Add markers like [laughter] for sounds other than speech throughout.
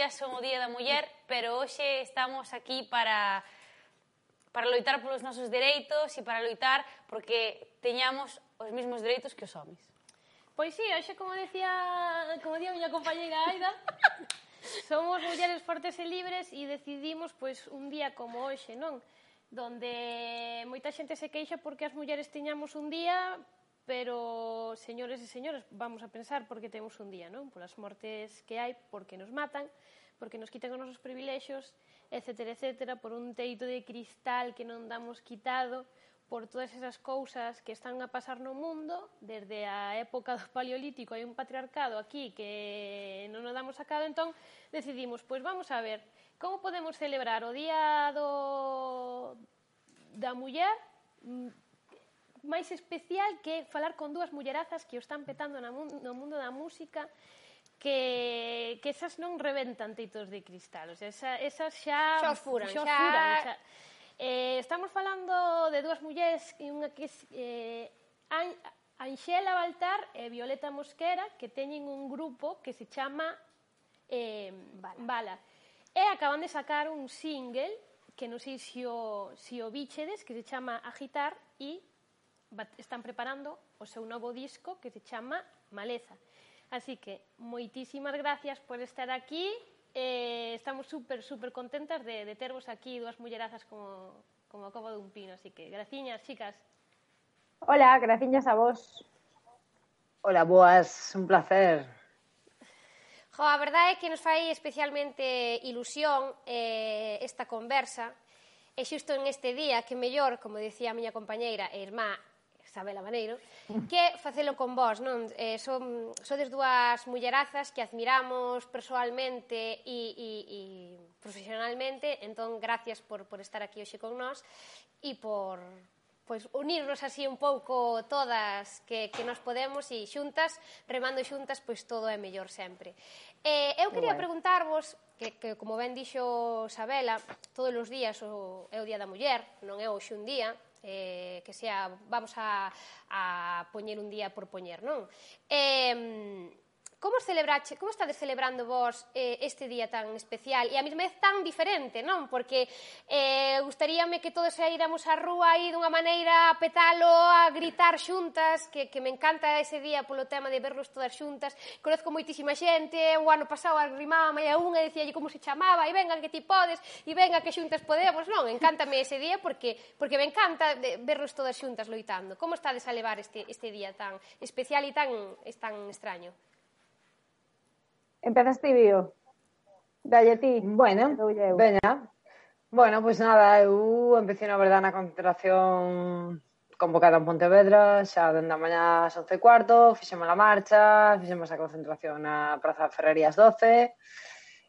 días son o Día da Muller, pero hoxe estamos aquí para para loitar polos nosos dereitos e para loitar porque teñamos os mesmos dereitos que os homens. Pois sí, hoxe, como decía, como decía a miña compañeira Aida, somos mulleres fortes e libres e decidimos pois un día como hoxe, non? Donde moita xente se queixa porque as mulleres teñamos un día pero, señores e señoras, vamos a pensar porque temos un día, non? Polas mortes que hai, porque nos matan, porque nos quitan os nosos privilexios, etc, etc, por un teito de cristal que non damos quitado, por todas esas cousas que están a pasar no mundo, desde a época do paleolítico hai un patriarcado aquí que non nos damos sacado, entón decidimos, pois vamos a ver, como podemos celebrar o día do da muller mm, máis especial que falar con dúas mullerazas que o están petando na mun, no mundo da música que, que esas non reventan teitos de cristal, o sea, esa, esas xa... Xa furan, xa... xa... furan, xa... Eh, estamos falando de dúas mulleres, unha que é eh, An Anxela Baltar e Violeta Mosquera, que teñen un grupo que se chama eh, Bala. Bala. E acaban de sacar un single que non sei se o, se o bichedes, que se chama Agitar, e están preparando o seu novo disco que se chama Maleza. Así que moitísimas gracias por estar aquí. Eh, estamos super, super contentas de, de tervos aquí dúas mullerazas como, como a coba dun pino. Así que graciñas, chicas. Hola, graciñas a vos. Hola, boas, un placer. Jo, a verdade é que nos fai especialmente ilusión eh, esta conversa, E xusto en este día que mellor, como decía a miña compañeira e irmá Isabela Maneiro, mm. que facelo con vós, non? Eh, son, sodes dúas mullerazas que admiramos persoalmente e, e, e profesionalmente, entón, gracias por, por estar aquí hoxe con nós e por pois, unirnos así un pouco todas que, que nos podemos e xuntas, remando xuntas, pois todo é mellor sempre. Eh, eu quería preguntarvos, que, que como ben dixo Sabela, todos os días o, é o Día da Muller, non é hoxe un día, eh, que sea, vamos a, a un día por poñer, non? Eh, Como celebrache, como estades celebrando vos eh, este día tan especial e a mesma vez tan diferente, non? Porque eh, gustaríame que todos saíramos á rúa aí dunha maneira a petalo, a gritar xuntas, que, que me encanta ese día polo tema de verlos todas xuntas. Conozco moitísima xente, o ano pasado arrimaba a unha e dicíalle como se chamaba, e venga que ti podes, e venga que xuntas podemos, non? Encántame ese día porque, porque me encanta verlos todas xuntas loitando. Como estades a levar este, este día tan especial e tan, es tan extraño? Empezas ti, Bio. Dalle ti. Bueno, veña. Bueno, pois nada, eu empecé na verdade na concentración convocada en Pontevedra, xa dende a mañá ás 11 e cuarto, fixemos a marcha, fixemos a concentración na Praza Ferrerías 12,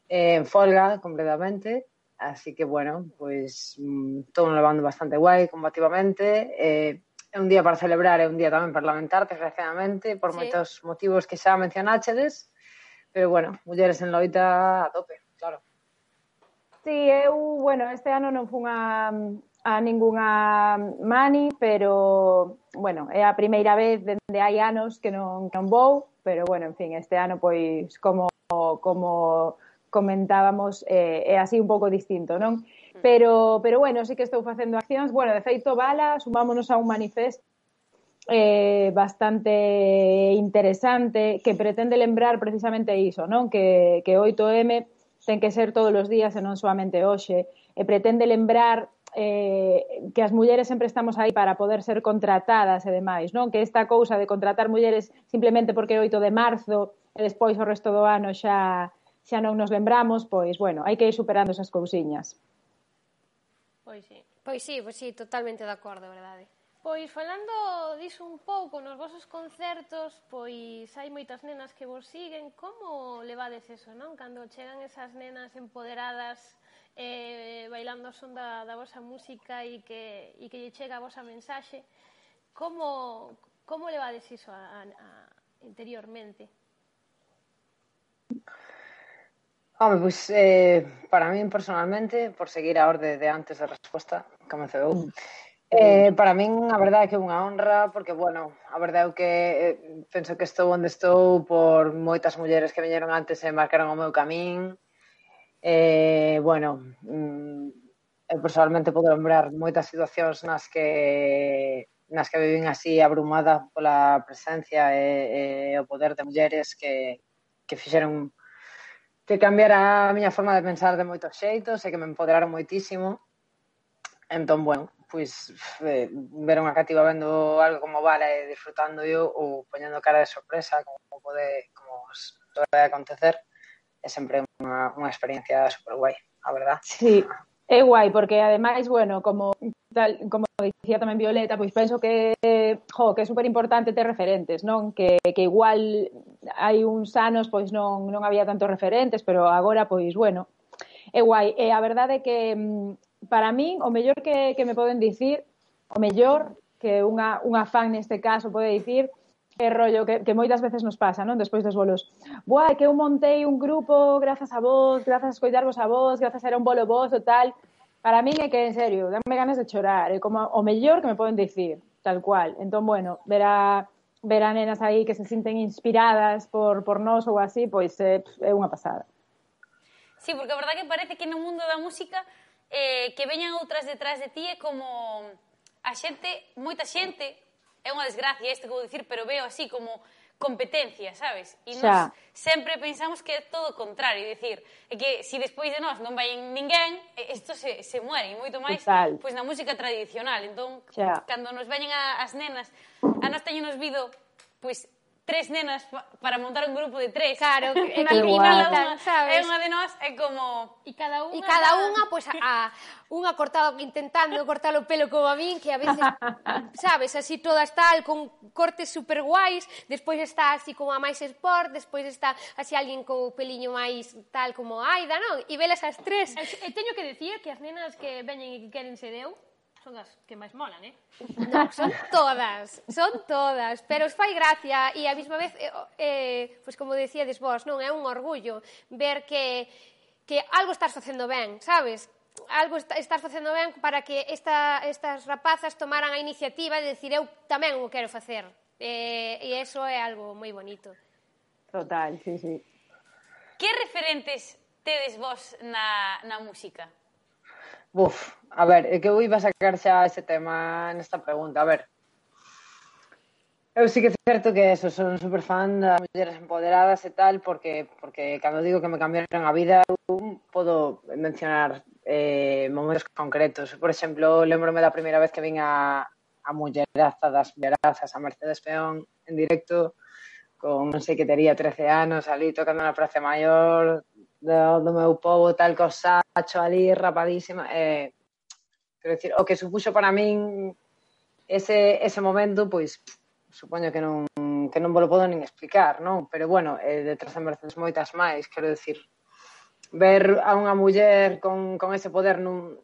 eh, en folga completamente, así que bueno, pois mm, todo levando bastante guai, combativamente, eh, é un día para celebrar, é un día tamén para lamentar, desgraciadamente, por Sí. moitos motivos que xa mencionáchedes, Pero bueno, mulleres en loita a tope, claro. Sí, eu, bueno, este ano non fun a, a ningunha mani, pero, bueno, é a primeira vez dende hai anos que non, que non vou, pero, bueno, en fin, este ano, pois, como, como comentábamos, eh, é así un pouco distinto, non? Mm. Pero, pero bueno, sí que estou facendo accións. Bueno, de feito, Bala, sumámonos a un manifesto eh, bastante interesante que pretende lembrar precisamente iso, non? Que, que 8M ten que ser todos os días e non solamente hoxe. E pretende lembrar eh, que as mulleres sempre estamos aí para poder ser contratadas e demais, non? Que esta cousa de contratar mulleres simplemente porque é 8 de marzo e despois o resto do ano xa xa non nos lembramos, pois, bueno, hai que ir superando esas cousiñas. Pois sí, pois sí, pois sí totalmente de acordo, verdade. Pois falando diso un pouco nos vosos concertos, pois hai moitas nenas que vos siguen. Como levades eso, non? Cando chegan esas nenas empoderadas eh, bailando o son da, da vosa música e que, e que lle chega a vosa mensaxe, como, como levades iso a, a, a interiormente? Home, pois, eh, para min personalmente, por seguir a orde de antes da resposta, comece eu, mm Eh, para min a verdade é que é unha honra porque, bueno, a verdade é que eh, penso que estou onde estou por moitas mulleres que veñeron antes e marcaron o meu camín. Eh, bueno mm, eu personalmente podo lembrar moitas situacións nas que nas que vivín así abrumada pola presencia e, e o poder de mulleres que, que fixeron que cambiara a miña forma de pensar de moitos xeitos e que me empoderaron moitísimo. Entón, bueno, pois eh, ver unha cativa vendo algo como vale e disfrutando yo ou poñendo cara de sorpresa como pode como pode acontecer é sempre unha, unha experiencia super guai, a verdad. Sí, é guai, porque ademais, bueno, como tal, como dicía tamén Violeta, pois penso que, jo, que é super importante ter referentes, non? Que, que igual hai uns anos pois non, non había tantos referentes, pero agora, pois, bueno, é guai. E eh, a verdade é que mm, para min o mellor que, que me poden dicir, o mellor que unha, unha fan neste caso pode dicir, que rollo que, que moitas veces nos pasa, non? Despois dos bolos. Buah, que eu montei un grupo grazas a vos, grazas a escoitarvos a vos, grazas a era un bolo vos o tal. Para min é que, en serio, dame ganas de chorar. É como o mellor que me poden dicir, tal cual. Entón, bueno, ver a, ver a nenas aí que se sinten inspiradas por, por nós ou así, pois eh, é, é unha pasada. Sí, porque a verdade que parece que no mundo da música eh, que veñan outras detrás de ti é como a xente, moita xente, é unha desgracia isto que vou dicir, pero veo así como competencia, sabes? E nos sempre pensamos que é todo o contrario, dicir, é que se si despois de nós non vai ninguén, isto se, se muere, e moito máis Total. pois na música tradicional. Entón, Xa. cando nos veñen a, as nenas, a nós teñen nos vido, pois tres nenas para montar un grupo de tres. Claro, [laughs] que, que, que eh, cada unha, sabes? É unha de nós é como... E cada unha... E cada unha, pois, pues, a, unha cortado intentando cortar o pelo como a min, que a veces, [laughs] sabes, así todas tal, con cortes super guais, despois está así como a máis sport, despois está así alguén con o peliño máis tal como a Aida, non? E velas as tres. E teño que decir que as nenas que veñen e que queren ser eu, son as que máis molan, eh? No, son todas, son todas, pero os fai gracia e a mesma vez, eh, eh, pois como decíades vos, non é un orgullo ver que, que algo estás facendo ben, sabes? algo está, estás facendo ben para que esta, estas rapazas tomaran a iniciativa de decir eu tamén o quero facer. Eh, e eso é algo moi bonito. Total, sí, sí. Que referentes tedes vos na, na música? Buf, a ver, é que eu iba a sacar xa ese tema nesta pregunta. A ver, Eu sí que é certo que eso, son super fan das mulleres empoderadas e tal, porque porque cando digo que me cambiaron a vida, um, eu podo mencionar eh, momentos concretos. Por exemplo, lembrome da primeira vez que vin a, a mulleraza das mullerazas, a Mercedes Peón, en directo, con non sei que tería 13 anos, ali tocando na Praza Maior, do, do meu povo tal cosa, ali, rapadísima, eh, quero dicir, o que supuxo para min ese, ese momento, pois, supoño que non, que non vos podo nin explicar, non? Pero, bueno, eh, detrás de Mercedes moitas máis, quero dicir, ver a unha muller con, con ese poder nun,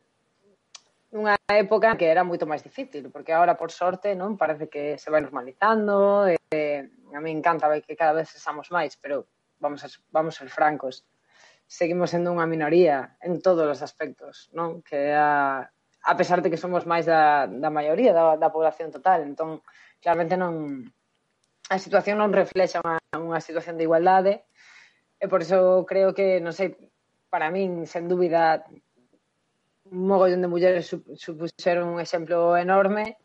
nunha época que era moito máis difícil, porque agora, por sorte, non parece que se vai normalizando, eh, a mí encanta ver que cada vez estamos máis, pero vamos a, vamos a ser francos, seguimos sendo unha minoría en todos os aspectos, non? Que a, a pesar de que somos máis da, da maioría da, da población total, entón claramente non a situación non reflexa unha, unha situación de igualdade e por iso creo que, non sei, para min, sen dúbida, un mogollón de mulleres supuseron un exemplo enorme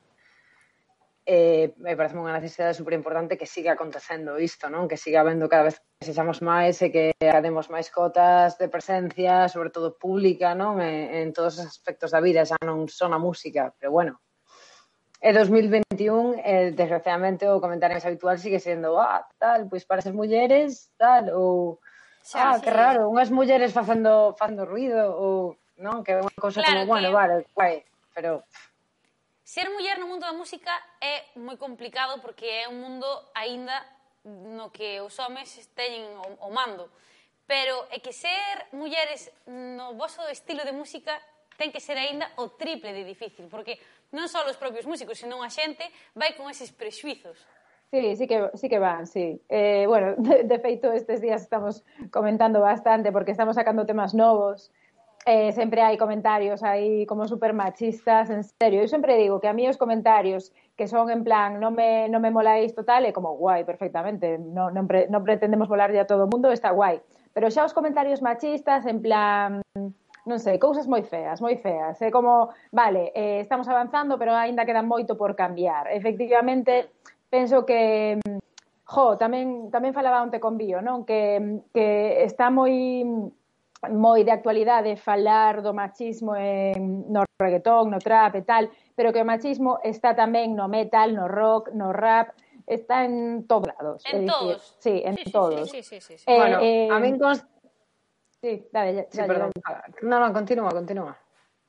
eh, me parece unha necesidade super importante que siga acontecendo isto, non? Que siga habendo cada vez que sexamos máis e eh, que ademos máis cotas de presencia, sobre todo pública, non? En, en todos os aspectos da vida, xa non son a música, pero bueno. E 2021, eh, desgraciadamente, o comentario máis habitual sigue sendo ah, tal, pois para ser mulleres, tal, ou xa, ah, sí. que raro, unhas mulleres facendo, facendo ruido, ou non? Que é unha cousa claro, como, bueno, vale, guai, pero... Pff, Ser muller no mundo da música é moi complicado porque é un mundo aínda no que os homes teñen o, o mando. Pero é que ser mulleres no vosso estilo de música ten que ser aínda o triple de difícil, porque non só os propios músicos, senón a xente vai con eses prexuizos. Sí, sí que, sí que van, sí. Eh, bueno, [laughs] de, de feito, estes días estamos comentando bastante porque estamos sacando temas novos eh, sempre hai comentarios aí como super machistas, en serio. Eu sempre digo que a mí os comentarios que son en plan, no me, no me moláis total, é como guai, perfectamente, no, non, pre, non pretendemos volar a todo o mundo, está guai. Pero xa os comentarios machistas en plan, non sei, cousas moi feas, moi feas. É como, vale, eh, estamos avanzando, pero aínda queda moito por cambiar. Efectivamente, penso que jo, tamén tamén falaba onte con Bio, non? Que que está moi moi de actualidade falar do machismo en, no reggaetón, no trap e tal, pero que o machismo está tamén no metal, no rock, no rap, está en todos lados. En dicir, todos. Sí, en sí, todos. Sí, sí, sí, sí. Eh, bueno, eh, a min consta... Sí, dale, ya, sí, dale, perdón. Dale. Ah, no, no, continúa, continúa.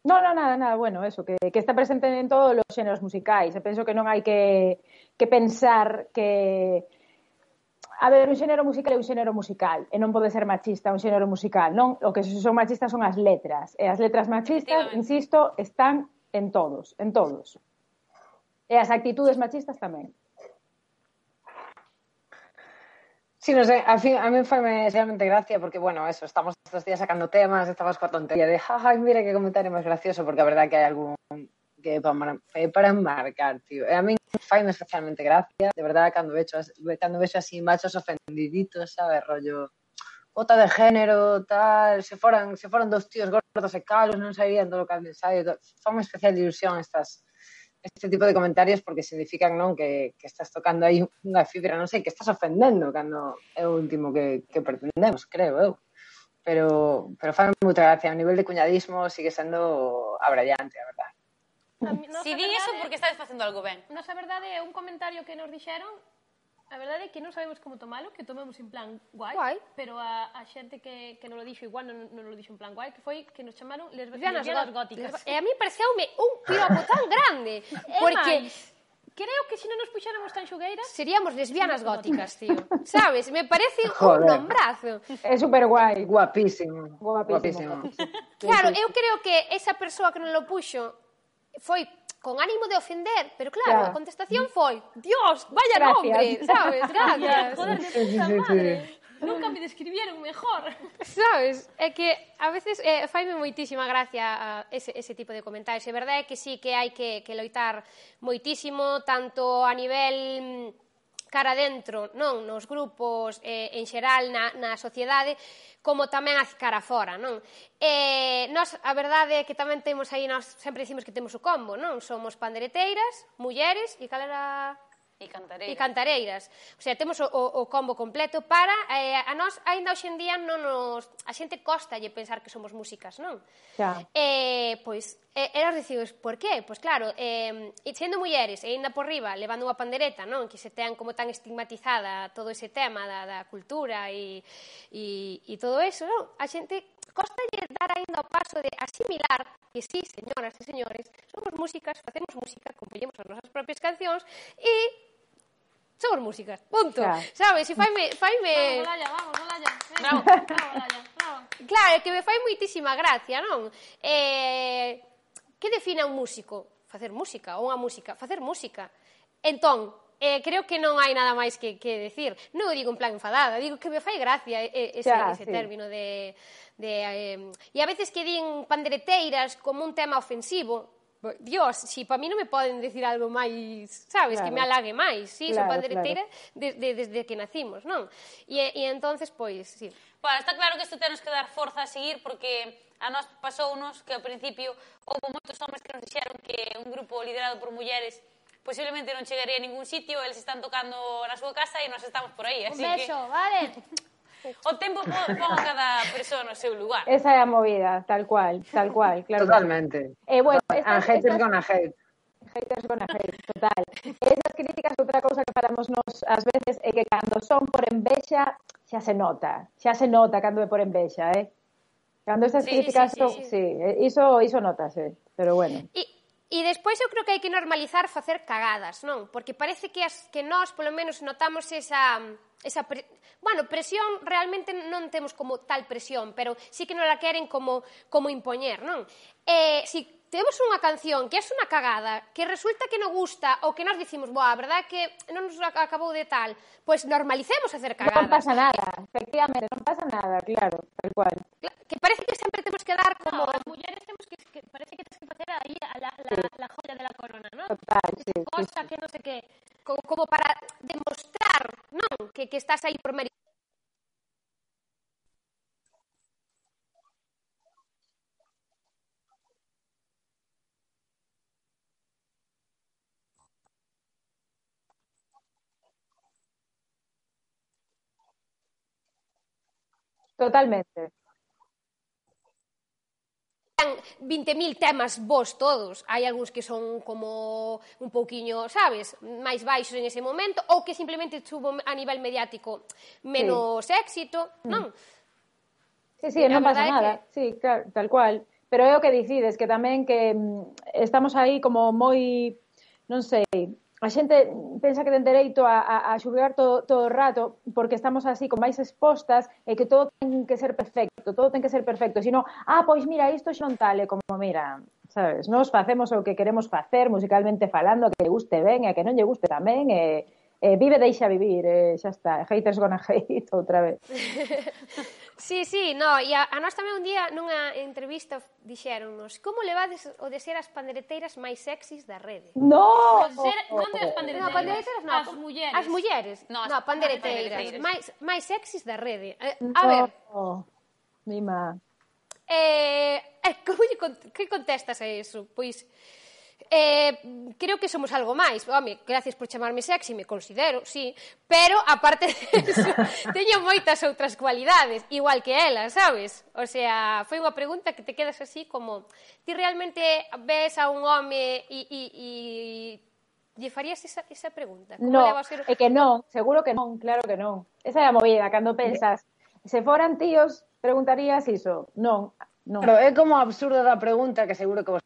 No, no, nada, nada, bueno, eso, que, que está presente en todos os xéneros musicais. E penso que non hai que, que pensar que a ver, un xénero musical é un xénero musical e non pode ser machista un xénero musical, non? O que son machistas son as letras. E as letras machistas, insisto, están en todos, en todos. E as actitudes machistas tamén. Sí, no sé, a, fin, a mí fue realmente gracia porque, bueno, eso, estamos estos días sacando temas, estamos con tontería de, jaja, mira qué comentario más gracioso, porque la verdad que hay algún que para, eh, para marcar, tío. E A mí faime especialmente gracia, de verdad, cando vexo, cando vexo así machos ofendiditos, sabe, rollo bota de género, tal, se foran, se foran dos tíos gordos e calos, non sairían do local de ensaio, fame especial ilusión estas este tipo de comentarios porque significan non que, que estás tocando aí unha fibra, non sei, que estás ofendendo cando é o último que, que pretendemos, creo eu. Pero, pero fan moita gracia, o nivel de cuñadismo sigue sendo abrallante, a verdade. Si di eso porque estáis facendo algo ben. Nos a verdade é un comentario que nos dixeron A verdade é que non sabemos como tomalo, que tomamos en plan guai, guai. pero a, a xente que, que non lo dixo igual non, non lo dixo en plan guai, que foi que nos chamaron les lesbianas, lesbianas góticas. E eh, a mí pareceume un piropo tan grande, [laughs] porque máis, Creo que se non nos puxáramos tan xogueiras... Seríamos lesbianas góticas, tío. [laughs] Sabes? Me parece Joder. un nombrazo. É super guai. Guapísimo. Guapísimo. Guapísimo. Guapísimo. Claro, eu creo que esa persoa que non lo puxo foi con ánimo de ofender, pero claro, claro. a contestación foi Dios, vaya Gracias. nombre, sabes? [laughs] Gracias. Joder, de puta madre. Nunca me describieron mejor. Sabes? É que a veces eh, faime moitísima gracia a ese, ese tipo de comentarios. É verdade que sí que hai que, que loitar moitísimo, tanto a nivel mm, cara dentro, non nos grupos eh, en xeral na, na sociedade, como tamén a cara fora, non? Eh, nós, a verdade é que tamén temos aí, nós sempre dicimos que temos o combo, non? Somos pandereteiras, mulleres, e cal era E cantareiras. E cantareiras. O sea, temos o, o combo completo para... Eh, a nós, ainda hoxendía, non nos... A xente costa lle pensar que somos músicas, non? Xa. Eh, pois, eh, eras dicidos, por qué? Pois claro, eh, sendo mulleres e ainda por riba, levando unha pandereta, non? Que se tean como tan estigmatizada todo ese tema da, da cultura e, e, e todo eso, non? A xente costa lle dar ainda o paso de asimilar que sí, señoras e señores, somos músicas, facemos música, compoñemos as nosas propias cancións e somos música, punto. Claro. Sabes, e faime... faime... Vamos, Olalla, vamos, Olalla. Bravo, bravo, Olalla, bravo. Claro, é que me fai moitísima gracia, non? Eh, que define un músico? Facer música, ou unha música, facer música. Entón, eh, creo que non hai nada máis que, que decir. Non o digo en plan enfadada, digo que me fai gracia ese, ya, ese sí. término de... de eh, e a veces que din pandereteiras como un tema ofensivo, Dios, si para mí non me poden decir algo máis, sabes, claro. que me alague máis, sí, claro, son pandereteira claro. desde, desde que nacimos, non? E, e entonces, pois, sí. Bueno, está claro que isto tenos que dar forza a seguir porque a nós pasounos que ao principio houve moitos homes que nos dixeron que un grupo liderado por mulleres posiblemente non chegaría a ningún sitio, eles están tocando na súa casa e nós estamos por aí, así Un beso, que... vale. [laughs] O tempo pon a cada persoa no seu lugar. Esa é a movida, tal cual, tal cual, claro. Totalmente. Eh, bueno, estas, a hate estas... gonna hate. Haters gonna hate, total. Esas críticas, outra cousa que falamos nos ás veces é que cando son por envexa, xa se nota, xa se nota cando é por envexa, eh? Cando estas sí, críticas sí, sí, son, sí, sí. Eh, iso iso notase, eh? pero bueno. E E despois eu creo que hai que normalizar facer cagadas, non? Porque parece que as que nós polo menos notamos esa esa pre... bueno, presión realmente non temos como tal presión, pero sí que non la queren como como impoñer, non? Eh, si temos unha canción que é unha cagada, que resulta que non gusta ou que nós dicimos, boa, a verdade é que non nos ac- acabou de tal, pois normalicemos facer Non cagadas. pasa nada, efectivamente, non pasa nada, claro, tal cual. Que parece que sempre temos que dar como No, as mulleres temos que, que parece que tens que facer aí a la, la, la joya de la corona, ¿no? Total, sí, sí, Cosa que non sei que... como, como para demostrar, non, que, que estás aí por mérito. Totalmente. 20.000 temas vos todos. Hai algúns que son como un pouquiño, sabes, máis baixos en ese momento ou que simplemente tuvo a nivel mediático menos sí. éxito, non? Sí, sí, non pasa nada. Que... Sí, claro, tal cual. Pero é o que dicides, que tamén que mm, estamos aí como moi, non sei, a xente pensa que ten dereito a, a, a xulgar todo, todo o rato porque estamos así con máis expostas e que todo ten que ser perfecto, todo ten que ser perfecto, sino, ah, pois mira, isto xon tale como mira, sabes, nos facemos o que queremos facer musicalmente falando, que lle guste ben e que non lle guste tamén, e, e vive deixa vivir, e xa está, haters gonna [laughs] hate outra vez. [laughs] Sí, sí, no, e a, a nós tamén un día nunha entrevista dixéronnos como levades o de ser as pandereteiras máis sexys da rede? No! O ser, non de as pandereteiras, no, pandereteiras no, as mulleres. As mulleres, no, as no, pandereteiras, pandereteiras. máis, máis sexys da rede. Eh, a no, ver. Mima. Eh, eh, [laughs] como lle, que contestas a eso? Pois... Pues, eh, creo que somos algo máis. Home, gracias por chamarme sexy, me considero, sí, pero aparte eso, [laughs] teño moitas outras cualidades, igual que ela, sabes? O sea, foi unha pregunta que te quedas así como, ti realmente ves a un home e, e, e Lle farías esa, esa pregunta? Como no, ser... é que non, seguro que non, claro que non. Esa é a movida, cando pensas, se foran tíos, preguntarías iso. Non, non. Pero é como absurda da pregunta que seguro que vos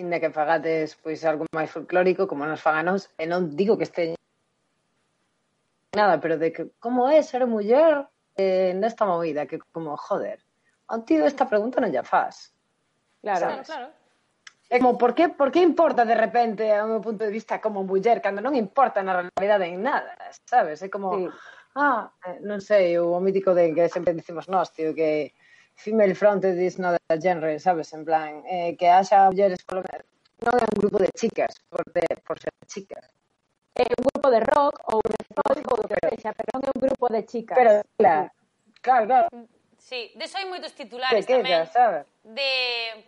inda que fagades pois algo máis folclórico como nos faganos, eh, e non digo que este nada, pero de que como é ser muller eh, nesta movida, que como, joder, a un tío esta pregunta non lle faz. Claro, ¿sabes? claro. É como, por que, por que importa de repente a meu punto de vista como muller cando non importa na realidade en nada, sabes? É como, sí. ah, non sei, o mítico de que sempre dicimos nós, tío, que female fronted is not a genre, sabes, en plan, eh, que haxa mulleres colombianas, non é un grupo de chicas, por, de, por ser chicas. É un grupo de rock ou de folk ou do que sexa, pero non é un grupo de chicas. Pero, claro, claro, claro. Sí, de hai moitos titulares Pequena, tamén. Sabes? De,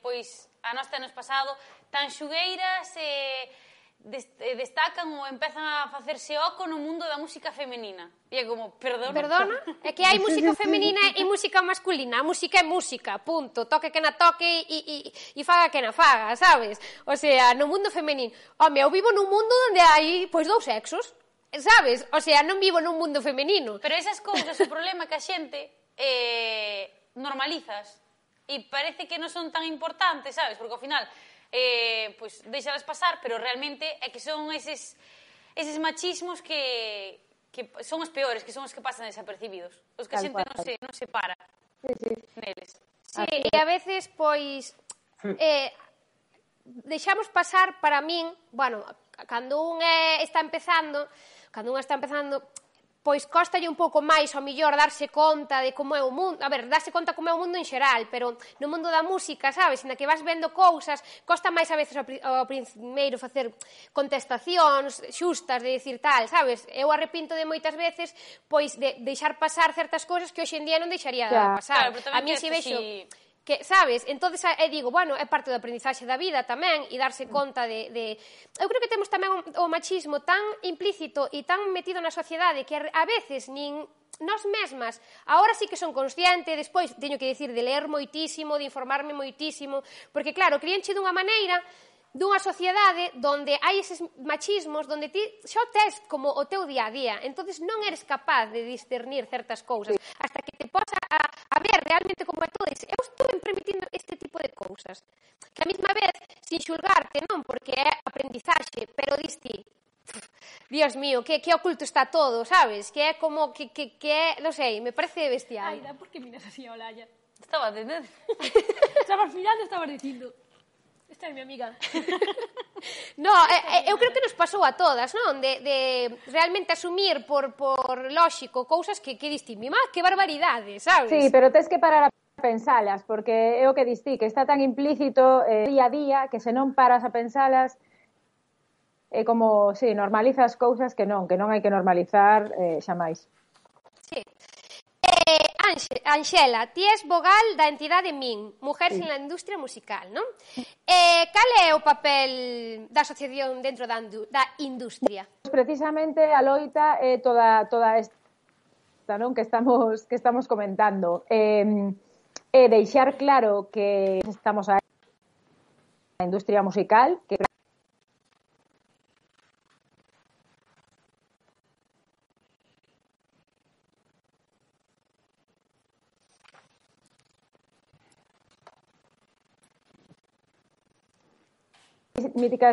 pois, a nós tenos pasado, tan xugueiras e... Eh, Eh, destacan ou empezan a facerse oco no mundo da música femenina. E é como, perdona. Perdona? É que hai música femenina e música masculina. A música é música, punto. Toque que na toque e, e, e faga que na faga, sabes? O sea, no mundo femenino. Home, eu vivo nun mundo onde hai, pois, dous sexos. Sabes? O sea, non vivo nun mundo femenino. Pero esas cousas, o problema que a xente eh, normalizas e parece que non son tan importantes, sabes? Porque ao final eh, pois, deixalas pasar, pero realmente é que son eses, eses machismos que, que son os peores, que son os que pasan desapercibidos, os que a xente non se, non se para sí, sí. neles. Sí, e a veces, pois, [clears throat] eh, deixamos pasar para min, bueno, cando un é, está empezando, cando un está empezando, pois costalle un pouco máis ao millor darse conta de como é o mundo, a ver, darse conta como é o mundo en xeral, pero no mundo da música, sabes, na que vas vendo cousas, costa máis a veces ao, ao primeiro facer contestacións xustas de decir tal, sabes? Eu arrepinto de moitas veces pois de deixar pasar certas cousas que hoxe en día non deixaría claro. pasar. Claro, a mí si vexo si que sabes, entonces eu digo, bueno, é parte do aprendizaxe da vida tamén e darse conta de, de... eu creo que temos tamén o, o machismo tan implícito e tan metido na sociedade que a veces nin nós mesmas, agora sí que son consciente, despois teño que dicir de ler moitísimo, de informarme moitísimo, porque claro, crianche dunha maneira dunha sociedade donde hai eses machismos, donde ti xa o tes como o teu día a día. entonces non eres capaz de discernir certas cousas sí. hasta que te posa a, a ver realmente como a Dices, Eu estuve permitindo este tipo de cousas. Que a mesma vez, sin xulgarte, non, porque é aprendizaxe, pero diste, Dios mío, que, que oculto está todo, sabes? Que é como que, que, que é, non sei, me parece bestial. Aida, por que miras así a Olaya? Estaba de [laughs] Estabas mirando, estabas dicindo estar, mi amiga. [laughs] no, eh, eh, eu creo que nos pasou a todas, non? De, de realmente asumir por, por lóxico cousas que, que distí, mi má, que barbaridade, sabes? Sí, pero tens que parar a pensalas, porque é o que distí, que está tan implícito eh, día a día, que se non paras a pensalas, é eh, como, si, sí, normalizas cousas que non, que non hai que normalizar eh, xa máis. Anxe, Anxela, ti és vogal da entidade MIN, Mujeres sí. na Industria Musical, non? Eh, cal é o papel da asociación dentro da, da industria? Precisamente a loita é eh, toda, toda esta non que estamos, que estamos comentando. Eh, eh, deixar claro que estamos a industria musical, que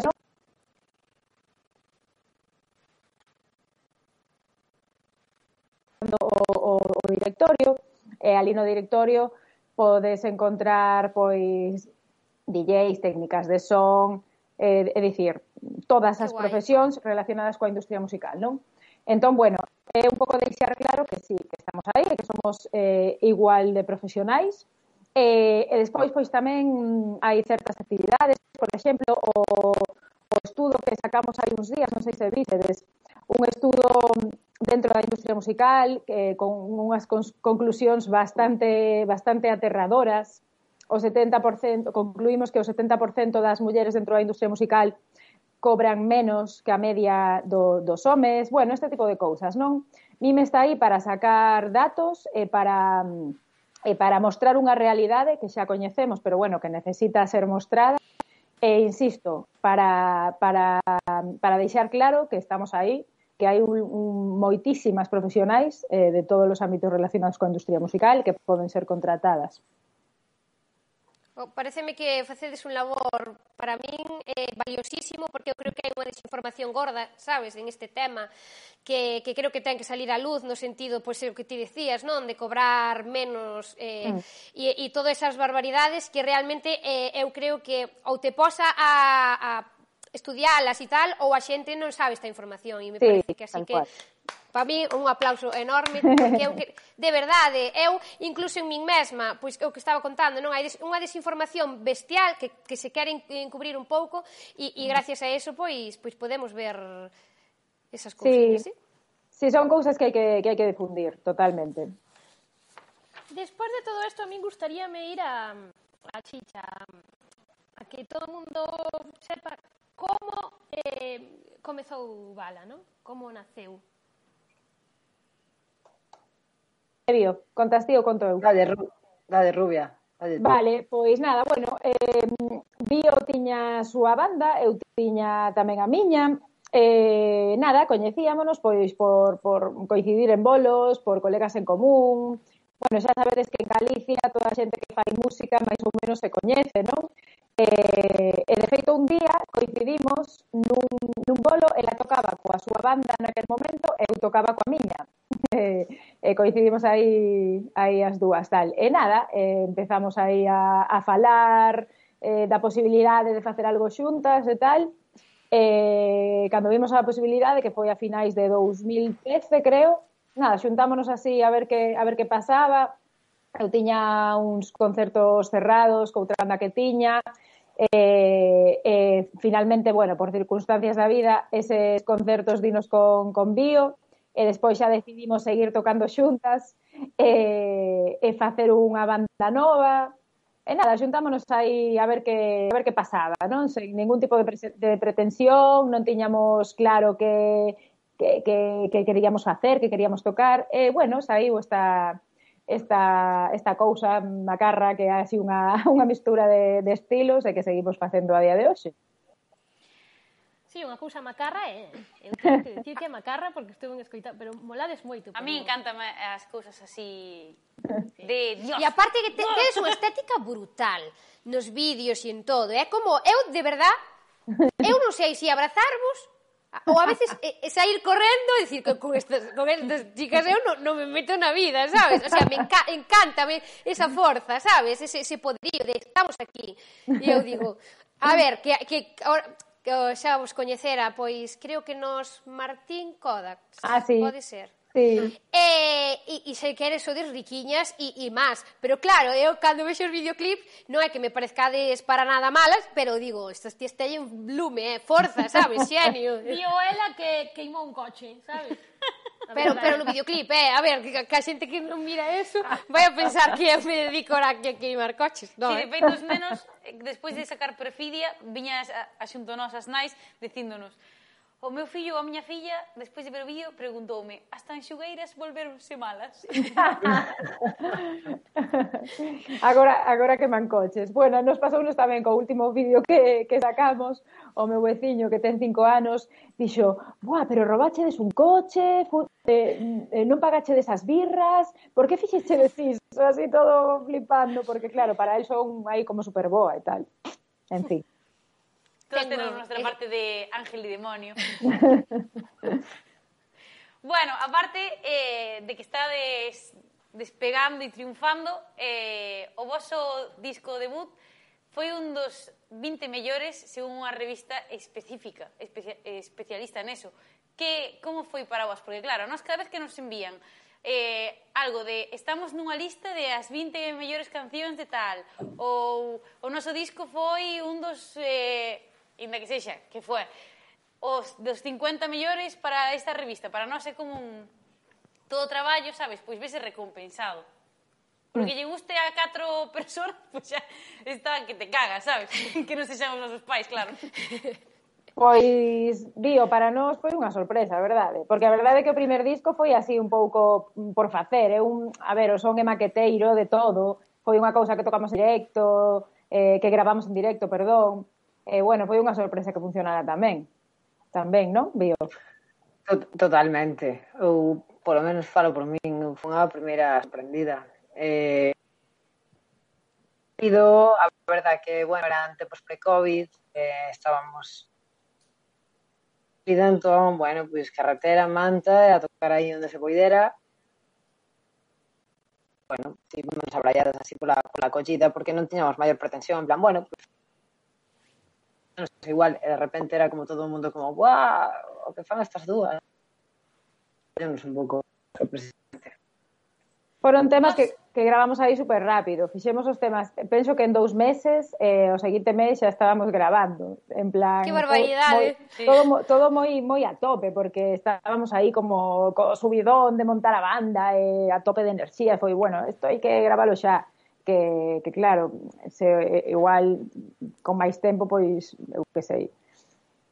non? o, o, o directorio e no directorio podes encontrar pois DJs, técnicas de son, é, é dicir, todas as profesións relacionadas coa industria musical, non? Entón, bueno, é un pouco deixar claro que sí, que estamos aí, que somos eh, igual de profesionais, E, e despois pois tamén hai certas actividades, por exemplo, o, o estudo que sacamos hai uns días, non sei se vícedes, un estudo dentro da industria musical eh, con unhas conclusións bastante bastante aterradoras. O 70% concluímos que o 70% das mulleres dentro da industria musical cobran menos que a media do, dos homes, bueno, este tipo de cousas, non? Mime está aí para sacar datos e para e para mostrar unha realidade que xa coñecemos, pero bueno, que necesita ser mostrada, e insisto, para, para, para deixar claro que estamos aí, que hai un, un, moitísimas profesionais eh, de todos os ámbitos relacionados coa industria musical que poden ser contratadas. Pareceme que facedes un labor para min eh, valiosísimo porque eu creo que hai unha desinformación gorda, sabes, en este tema que, que creo que ten que salir a luz no sentido, pois, pues, o que ti decías, non? De cobrar menos eh, mm. e, e todas esas barbaridades que realmente eh, eu creo que ou te posa a, a estudialas e tal ou a xente non sabe esta información e me sí, parece que así que cual Para mí un aplauso enorme [laughs] porque eu que, de verdade, eu incluso en min mesma, pois o que estaba contando, non hai des, unha desinformación bestial que que se quere encubrir un pouco e e gracias a eso pois pois podemos ver esas cousas, sí. sí. Sí, son cousas que hai que, que hai que difundir, totalmente. Despois de todo isto, a min gustaríame ir a, a Chicha, a que todo o mundo sepa como eh, comezou Bala, non? Como naceu. serio, contas ti ou conto eu? Dade, ru dade rubia. Dade vale, pois nada, bueno, eh, Bio tiña a súa banda, eu tiña tamén a miña, eh, nada, coñecíamonos pois por, por coincidir en bolos, por colegas en común, bueno, xa sabedes que en Galicia toda a xente que fai música máis ou menos se coñece, non? Eh, e de feito un día coincidimos nun, nun bolo, ela tocaba coa súa banda naquel momento e eu tocaba coa miña. [laughs] Eh, e coincidimos aí, aí as dúas tal. E nada, eh, empezamos aí a, a falar eh, da posibilidade de facer algo xuntas e tal, eh, cando vimos a posibilidade, que foi a finais de 2013, creo, nada, xuntámonos así a ver que, a ver que pasaba, eu tiña uns concertos cerrados, coutra banda que tiña, eh, eh, finalmente, bueno, por circunstancias da vida, eses concertos dinos con, con Bio, e despois xa decidimos seguir tocando xuntas e, e facer unha banda nova e nada, xuntámonos aí a ver que a ver que pasaba, non? Sen ningún tipo de, pre de pretensión, non tiñamos claro que que, que, que queríamos facer, que queríamos tocar, e, bueno, saiu esta, esta, esta cousa macarra que é así unha, [laughs] unha mistura de, de estilos e que seguimos facendo a día de hoxe. Sí, unha cousa macarra é... Eh? Eu tenho que dicir que é macarra porque estuve en escoitado, pero molades moito. Pero... A mí encantan as cousas así de Dios. E aparte que te, tedes unha estética brutal nos vídeos e en todo. É como, eu de verdad, eu non sei se abrazarvos Ou a veces eh, eh sair correndo e dicir que con estas, con estas chicas eu non, non me meto na vida, sabes? O sea, me enca encántame esa forza, sabes? Ese, ese poderío de estamos aquí. E eu digo, a ver, que, que ahora, que xa vos coñecera, pois creo que nos Martín Kodak, ah, sí. pode ser. Sí. Eh, e, e, e se queres sodes riquiñas e, e máis. Pero claro, eh, eu cando vexo os videoclips non é que me parezcades para nada malas, pero digo, estas tías teñen lume, eh, forza, sabes, [laughs] xenio. Dio ela que queimou un coche, sabes? [laughs] Pero, pero no videoclip, eh, a ver, que, que a xente que non mira eso vai a pensar que eu me dedico a que queimar coches. No, sí, eh? de feito, os nenos, [laughs] eh, despois de sacar perfidia, viñas a, a xunto nosas nais dicíndonos O meu fillo ou a miña filla, despois de ver o vídeo, preguntoume as tanxugueiras volveronse malas? [laughs] agora, agora que man coches. Bueno, nos pasounos tamén co último vídeo que, que sacamos, o meu veciño que ten cinco anos, dixo, buah, pero robachedes un coche, fu eh, eh, non pagachedes as birras, por que fixechedes iso? Así todo flipando, porque claro, para el son aí como superboa e tal. En fin. Todos Tengo, tenemos nuestra eh. parte de ángel y demonio. [laughs] bueno, aparte eh, de que está des, despegando e triunfando, eh, o voso disco debut foi un dos 20 mellores según unha revista específica, especia, especialista neso. Que, como foi para vos? Porque claro, nós cada vez que nos envían eh, algo de estamos nunha lista de as 20 mellores cancións de tal ou o noso disco foi un dos eh, inda que sexa, que foi os dos 50 mellores para esta revista. Para nós é como un todo o traballo, sabes, pois vese recompensado. Porque lle guste a catro [laughs] persoas, pois xa está que te cagas, sabes? [laughs] que non sexan os nosos pais, claro. Pois, Dio, para nós foi unha sorpresa, a verdade. Porque a verdade é que o primer disco foi así un pouco mm, por facer. É eh? un, a ver, o son é maqueteiro de todo. Foi unha cousa que tocamos en directo, eh, que gravamos en directo, perdón. E, bueno, foi unha sorpresa que funcionara tamén. Tamén, non? Bio. Totalmente. Eu, polo menos, falo por min. Eu fui unha primeira sorprendida. Eh, ido, a verdad que, bueno, era ante pois, pre-COVID, eh, estábamos vida entón, bueno, pois pues, carretera, manta, a tocar aí onde se poidera. Bueno, tipo, nos abralladas así pola, pola collida, porque non tiñamos maior pretensión, en plan, bueno, pues, anos igual, e de repente era como todo o mundo como, guau, o que fan estas dúas. Temos un pouco sorpresa. Foron temas que, que gravamos aí super rápido. Fixemos os temas, penso que en dous meses, eh, o seguinte mes xa estábamos grabando. En plan... Que barbaridade! Todo, moi, todo, todo moi, moi a tope, porque estábamos aí como co subidón de montar a banda, eh, a tope de enerxía, foi, bueno, isto hai que gravalo xa que, que claro, se, eh, igual con máis tempo, pois, eu que sei.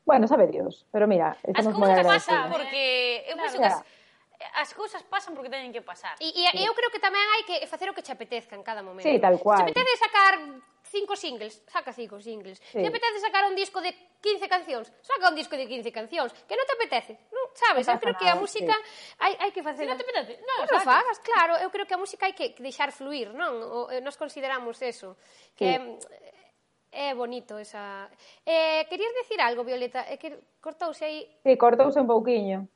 Bueno, sabe Dios, pero mira, estamos moi agradecidos. As cousas pasan porque eu claro, penso que as, as cousas pasan porque teñen que pasar. E, e sí. eu creo que tamén hai que facer o que che apetezca en cada momento. Sí, tal cual. Se apetece sacar cinco singles, saca cinco singles. Sí. Se apetece sacar un disco de 15 cancións, saca un disco de 15 cancións. Que non te apetece, non? Sabes, eu creo que a [laughs] música sí. hai, hai que facer... Se non te apetece, non, non fagas, claro. Eu creo que a música hai que deixar fluir, non? O, eh, nos consideramos eso. Que sí. É bonito esa... Eh, querías decir algo, Violeta? É eh, que cortouse aí... Sí, cortouse un pouquiño.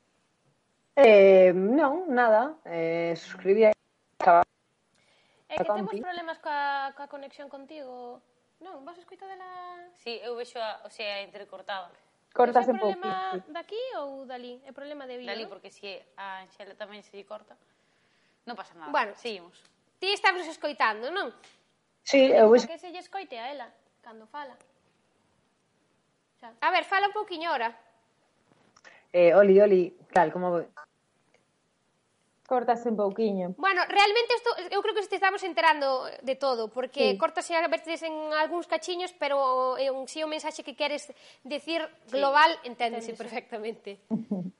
Eh, non, nada. Eh, suscribí a Eh, é que temos problemas coa, coa conexión contigo. Non, vos escoitadela... Sí, eu vexo, a, o sea, entrecortada. Cortas un pouco. É problema pouco. daqui ou dali? É problema de vídeo? Dali, porque se a Anxela tamén se corta, non pasa nada. Bueno, seguimos. Ti estamos escoitando, non? Sí, eu vexo... Que se lle escoite a ela, cando fala. A ver, fala un pouquiño ora. Eh, Oli, Oli, tal, como cortase un pouquiño. Bueno, realmente isto, eu creo que este estamos enterando de todo, porque sí. cortase a veces en algúns cachiños, pero é un si o mensaxe que queres decir global sí. enténdese perfectamente. [laughs]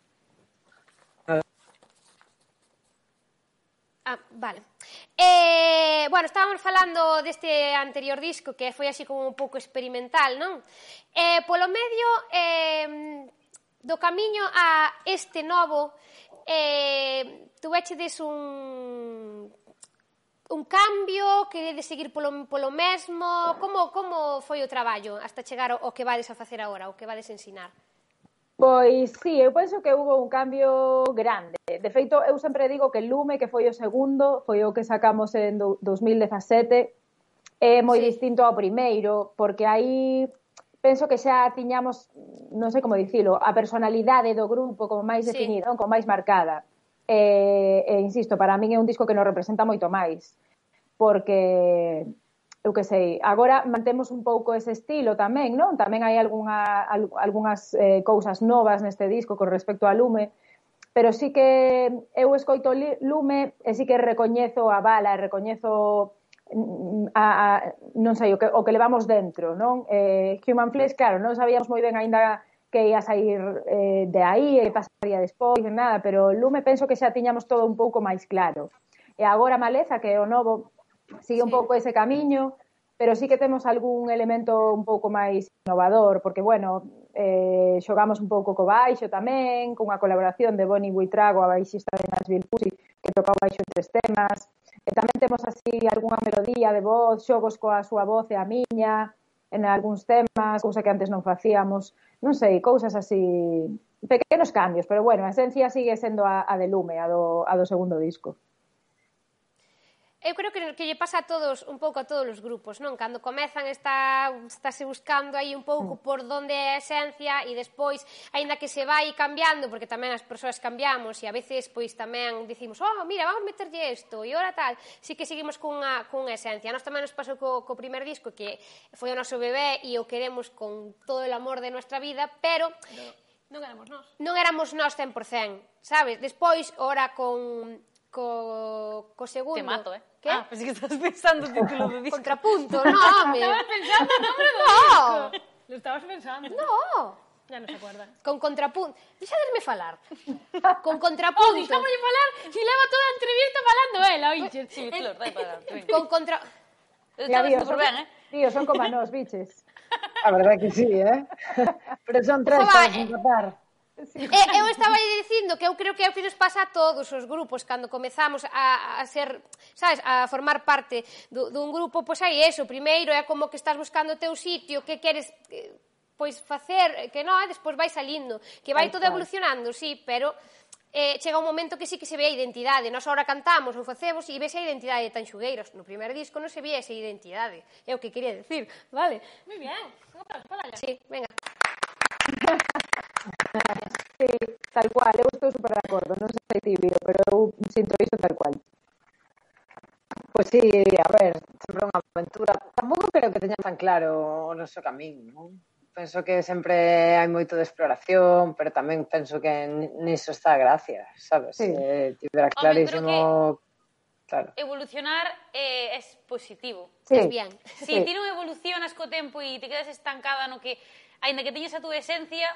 Ah, vale. Eh, bueno, estábamos falando deste anterior disco que foi así como un pouco experimental, non? Eh, polo medio eh, do camiño a este novo eh, tuvechedes un un cambio, queredes seguir polo, polo mesmo, como, como foi o traballo hasta chegar ao, que vades a facer agora, o que vades a ensinar? Pois sí, eu penso que hubo un cambio grande. De feito, eu sempre digo que Lume, que foi o segundo, foi o que sacamos en 2017, é moi sí. distinto ao primeiro, porque aí penso que xa tiñamos, non sei como dicilo, a personalidade do grupo como máis sí. definida, non? como máis marcada. E, e insisto, para min é un disco que nos representa moito máis, porque eu que sei, agora mantemos un pouco ese estilo tamén, non? Tamén hai algunha, al, algunhas eh, cousas novas neste disco con respecto a Lume, pero sí que eu escoito Lume e sí que recoñezo a bala, e recoñezo mm, a, a non sei, o que, o que levamos dentro, non? Eh, Human Flesh, claro, non sabíamos moi ben aínda que ia sair eh, de aí e pasaría despois, nada, pero lume penso que xa tiñamos todo un pouco máis claro. E agora Maleza, que é o novo, sigue sí. un pouco ese camiño, pero sí que temos algún elemento un pouco máis innovador, porque, bueno, eh, xogamos un pouco co baixo tamén, cunha colaboración de Bonnie Buitrago, a baixista de Nashville Pussy, que toca o baixo tres temas. E tamén temos así algunha melodía de voz, xogos coa súa voz e a miña, en algúns temas, cousa que antes non facíamos, non sei, cousas así, pequenos cambios, pero bueno, a esencia sigue sendo a, a de Lume, a do, a do segundo disco eu creo que, que lle pasa a todos, un pouco a todos os grupos, non? Cando comezan está, estáse buscando aí un pouco mm. por donde é a esencia e despois, aínda que se vai cambiando, porque tamén as persoas cambiamos e a veces pois tamén dicimos, oh, mira, vamos meterlle isto e ora tal, sí que seguimos cunha, cunha esencia. A nós tamén nos pasou co, co primer disco que foi o noso bebé e o queremos con todo o amor de nuestra vida, pero... Non éramos nós. Non éramos nós 100%, sabes? Despois, ora con co, co segundo. Te mato, eh? Que? Ah, pensé que estás pensando o título do disco. Contrapunto, no, home. Estabas pensando o nome do no. disco. [laughs] Lo estabas pensando. No. Ya non se acuerda. Con contrapunto. Deixadesme falar. [laughs] Con contrapunto. Oh, estamos de falar, si leva toda a entrevista falando ela, eh, oíche. Sí, Flor, dai para Con contra... Eh, estabas super ben, eh? Tío, son como nós, biches. A verdad que sí, eh? [laughs] Pero son tres para desempatar. E, eh, eu estaba aí dicindo que eu creo que ao que nos pasa a todos os grupos cando comezamos a, a ser, sabes, a formar parte do, dun grupo, pois hai eso, primeiro é como que estás buscando o teu sitio, que queres eh, pois facer, eh, que non, e despois vai salindo, que vai Ay, todo cual. evolucionando, sí, pero eh, chega un momento que sí que se ve a identidade. Nós ahora cantamos ou facemos e vese a identidade de Tanxugueiros. No primeiro disco non se vía esa identidade. É o que quería decir, vale? Muy bien, vamos, sí, venga. Sí, tal cual, eu estou super de acordo, non sei tibio, pero eu sinto iso tal cual. Pois sí, a ver, sempre unha aventura. Tampouco creo que teña tan claro o noso camiño, non? Penso que sempre hai moito de exploración, pero tamén penso que niso está a gracia, sabes? Sí. Eh, tibera clarísimo... Claro. Evolucionar eh, es positivo. Sí. Es bien. Si sí. ti non evolucionas co tempo e te quedas estancada no que, aínda que teñas a túa esencia,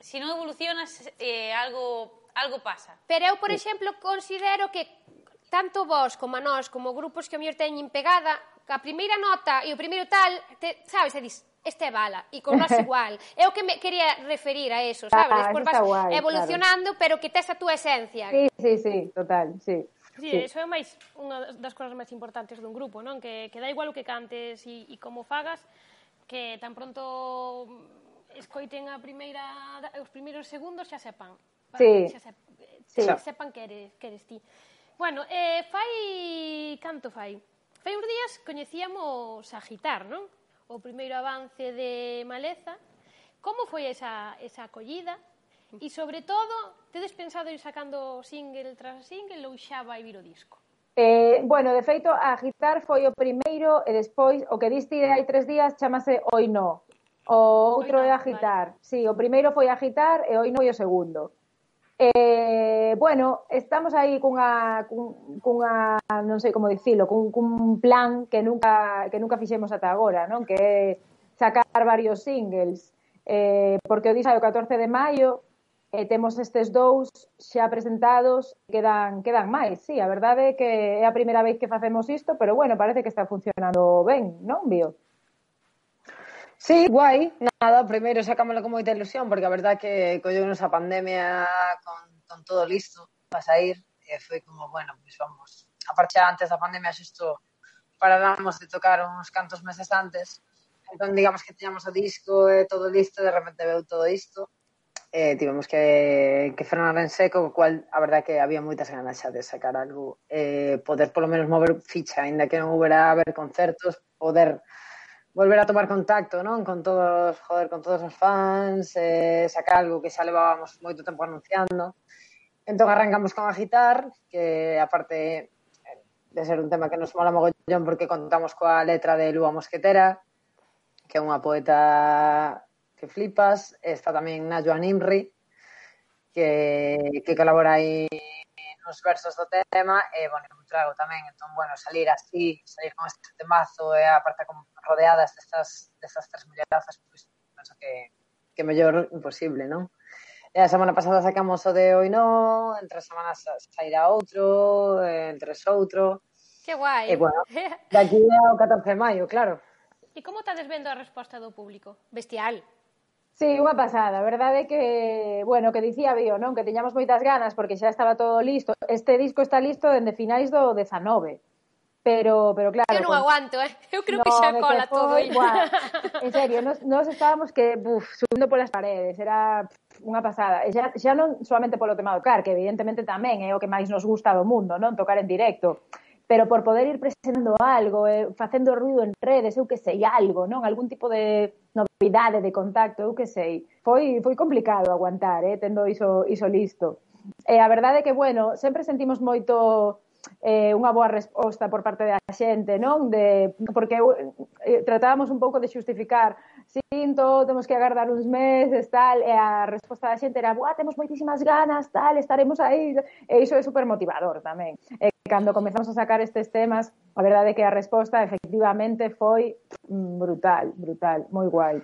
se non evolucionas, eh, algo, algo pasa. Pero eu, por exemplo, considero que tanto vos como a nós, como grupos que a mellor teñen pegada, a primeira nota e o primeiro tal, te, sabes, e dis, este é bala, e con nós [laughs] igual. É o que me quería referir a eso, ah, sabes? Ah, Despois vas guai, evolucionando, claro. pero que tes a túa esencia. Sí, sí, sí, total, sí. Sí, sí. eso é máis unha das cousas máis importantes dun grupo, non? Que, que dá igual o que cantes e, e como fagas, que tan pronto escoiten a primeira os primeiros segundos xa sepan. Sí. Xa, sepan, sí. xa sepan que eres, que eres ti. Bueno, eh, fai canto fai? Fai uns días coñecíamos a Gitar, non? O primeiro avance de Maleza. Como foi esa, esa acollida? E sobre todo, tedes pensado ir sacando single tras single ou xa vai vir o disco? Eh, bueno, de feito, a Gitar foi o primeiro e despois o que diste hai tres días chamase Oi No. O outro é agitar. Vale. Sí, o primeiro foi agitar e oi non foi o segundo. Eh, bueno, estamos aí cunha, cun, cunha non sei como dicilo, cun, cun plan que nunca, que nunca fixemos ata agora, non? Que é sacar varios singles. Eh, porque o día o 14 de maio e temos estes dous xa presentados, quedan, quedan máis, sí, a verdade é que é a primeira vez que facemos isto, pero bueno, parece que está funcionando ben, non, Bio? Sí, guai, nada, primeiro sacámoslo con moita ilusión, porque a verdad que colleunos a pandemia con, con todo listo para sair, e foi como, bueno, pois pues vamos, a parte antes da pandemia xusto paráramos de tocar uns cantos meses antes, entón digamos que teñamos o disco e todo listo, de repente veu todo isto, eh, tivemos que, que frenar en seco, o cual a verdad que había moitas ganas xa de sacar algo, eh, poder polo menos mover ficha, ainda que non houbera haber concertos, poder volver a tomar contacto, non? Con todos, joder, con todos os fans, eh, sacar algo que xa levábamos moito tempo anunciando. Entón arrancamos con Agitar, que aparte de ser un tema que nos mola mogollón porque contamos coa letra de Lúa Mosquetera, que é unha poeta que flipas, está tamén Najwa Nimri, que, que colabora aí uns versos do tema e, bueno, un trago tamén. Entón, bueno, salir así, salir con este temazo e a parte como rodeadas destas, destas tres mullerazas, pois, pues, penso que, que mellor imposible, non? E a semana pasada sacamos o de Oi no, entre semanas sairá outro, entre outro. Que guai. E, bueno, [laughs] de aquí ao 14 de maio, claro. E como estades vendo a resposta do público? Bestial. Sí, unha pasada. A verdade é que, bueno, que dicía Bio, non? Que tiñamos moitas ganas porque xa estaba todo listo. Este disco está listo dende finais do 19. Pero, pero claro... Eu non con... aguanto, eh? Eu creo no, que xa cola que todo. Foi. [laughs] En serio, nos, nos estábamos que, buf, subindo polas paredes. Era unha pasada. E xa, xa non solamente polo tema do car, que evidentemente tamén é o que máis nos gusta do mundo, non? Tocar en directo pero por poder ir presentando algo, eh, facendo ruido en redes, eu que sei, algo, non? Algún tipo de novidade de contacto, eu que sei. Foi, foi complicado aguantar, eh, tendo iso, iso listo. E a verdade é que, bueno, sempre sentimos moito eh, unha boa resposta por parte da xente, non? De, porque eh, tratábamos un pouco de xustificar sinto, temos que agardar uns meses, tal, e a resposta da xente era, buah, temos moitísimas ganas, tal, estaremos aí, e iso é super motivador tamén. E cando comezamos a sacar estes temas, a verdade é que a resposta efectivamente foi mm, brutal, brutal, moi guai.